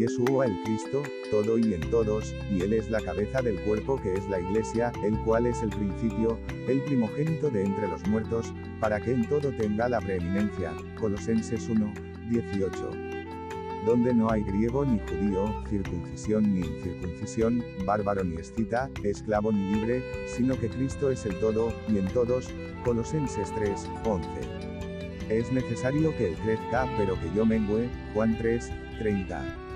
Yeshua el Cristo, todo y en todos, y Él es la cabeza del cuerpo que es la Iglesia, el cual es el principio, el primogénito de entre los muertos, para que en todo tenga la preeminencia. Colosenses 1, 18 donde no hay griego ni judío, circuncisión ni incircuncisión, bárbaro ni escita, esclavo ni libre, sino que Cristo es el todo, y en todos, Colosenses 3, 11. Es necesario que Él crezca, pero que yo mengüe, Juan 3, 30.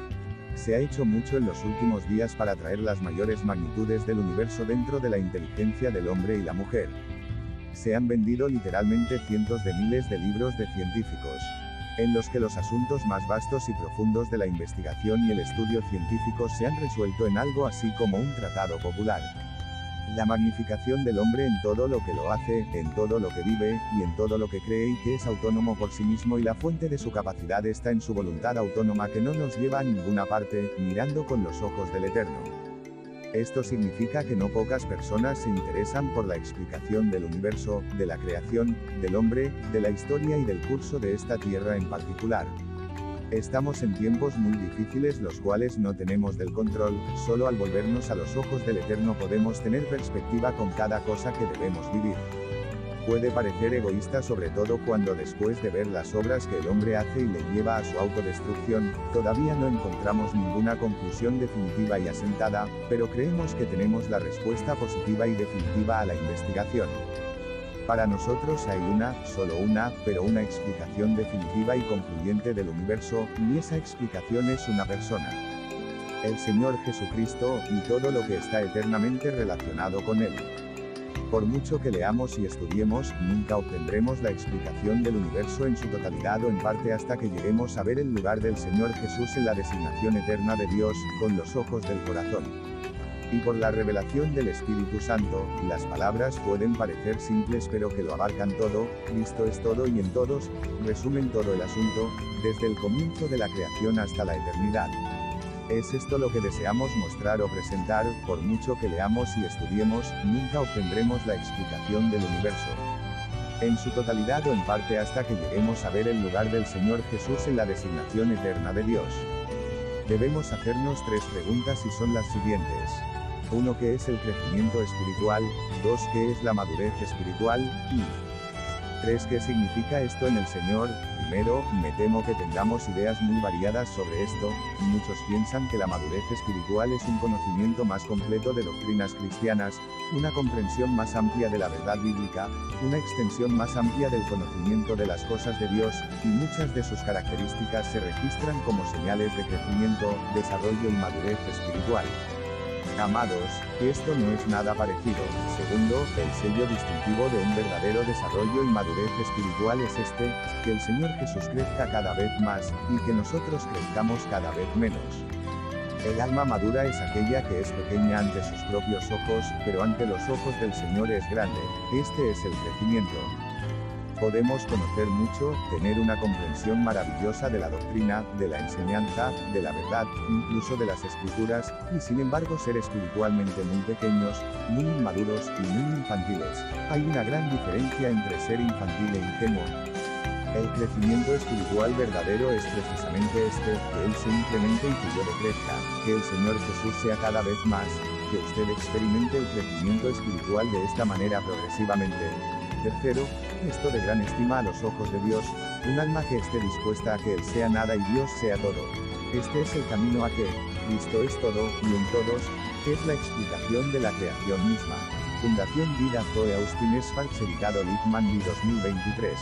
Se ha hecho mucho en los últimos días para traer las mayores magnitudes del universo dentro de la inteligencia del hombre y la mujer. Se han vendido literalmente cientos de miles de libros de científicos en los que los asuntos más vastos y profundos de la investigación y el estudio científico se han resuelto en algo así como un tratado popular. La magnificación del hombre en todo lo que lo hace, en todo lo que vive, y en todo lo que cree y que es autónomo por sí mismo y la fuente de su capacidad está en su voluntad autónoma que no nos lleva a ninguna parte, mirando con los ojos del Eterno. Esto significa que no pocas personas se interesan por la explicación del universo, de la creación, del hombre, de la historia y del curso de esta tierra en particular. Estamos en tiempos muy difíciles los cuales no tenemos del control, solo al volvernos a los ojos del Eterno podemos tener perspectiva con cada cosa que debemos vivir. Puede parecer egoísta sobre todo cuando después de ver las obras que el hombre hace y le lleva a su autodestrucción, todavía no encontramos ninguna conclusión definitiva y asentada, pero creemos que tenemos la respuesta positiva y definitiva a la investigación. Para nosotros hay una, solo una, pero una explicación definitiva y concluyente del universo, y esa explicación es una persona. El Señor Jesucristo, y todo lo que está eternamente relacionado con Él. Por mucho que leamos y estudiemos, nunca obtendremos la explicación del universo en su totalidad o en parte hasta que lleguemos a ver el lugar del Señor Jesús en la designación eterna de Dios, con los ojos del corazón. Y por la revelación del Espíritu Santo, las palabras pueden parecer simples pero que lo abarcan todo, Cristo es todo y en todos, resumen todo el asunto, desde el comienzo de la creación hasta la eternidad. Es esto lo que deseamos mostrar o presentar, por mucho que leamos y estudiemos, nunca obtendremos la explicación del universo. En su totalidad o en parte hasta que lleguemos a ver el lugar del Señor Jesús en la designación eterna de Dios. Debemos hacernos tres preguntas y son las siguientes. 1. ¿Qué es el crecimiento espiritual? 2. ¿Qué es la madurez espiritual? Y 3. ¿Qué significa esto en el Señor? Primero, me temo que tengamos ideas muy variadas sobre esto, muchos piensan que la madurez espiritual es un conocimiento más completo de doctrinas cristianas, una comprensión más amplia de la verdad bíblica, una extensión más amplia del conocimiento de las cosas de Dios, y muchas de sus características se registran como señales de crecimiento, desarrollo y madurez espiritual. Amados, esto no es nada parecido. Segundo, el sello distintivo de un verdadero desarrollo y madurez espiritual es este, que el Señor Jesús crezca cada vez más, y que nosotros crezcamos cada vez menos. El alma madura es aquella que es pequeña ante sus propios ojos, pero ante los ojos del Señor es grande. Este es el crecimiento. Podemos conocer mucho, tener una comprensión maravillosa de la doctrina, de la enseñanza, de la verdad, incluso de las escrituras, y sin embargo ser espiritualmente muy pequeños, muy inmaduros y muy infantiles. Hay una gran diferencia entre ser infantil e ingenuo. El crecimiento espiritual verdadero es precisamente este, que Él se incremente y que yo crezca, que el Señor Jesús sea cada vez más, que usted experimente el crecimiento espiritual de esta manera progresivamente. Tercero, esto de gran estima a los ojos de Dios, un alma que esté dispuesta a que Él sea nada y Dios sea todo. Este es el camino a que, Cristo es todo, y en todos, que es la explicación de la creación misma. Fundación Vida Zoe Austin Esfalt Sericado Littman 2023.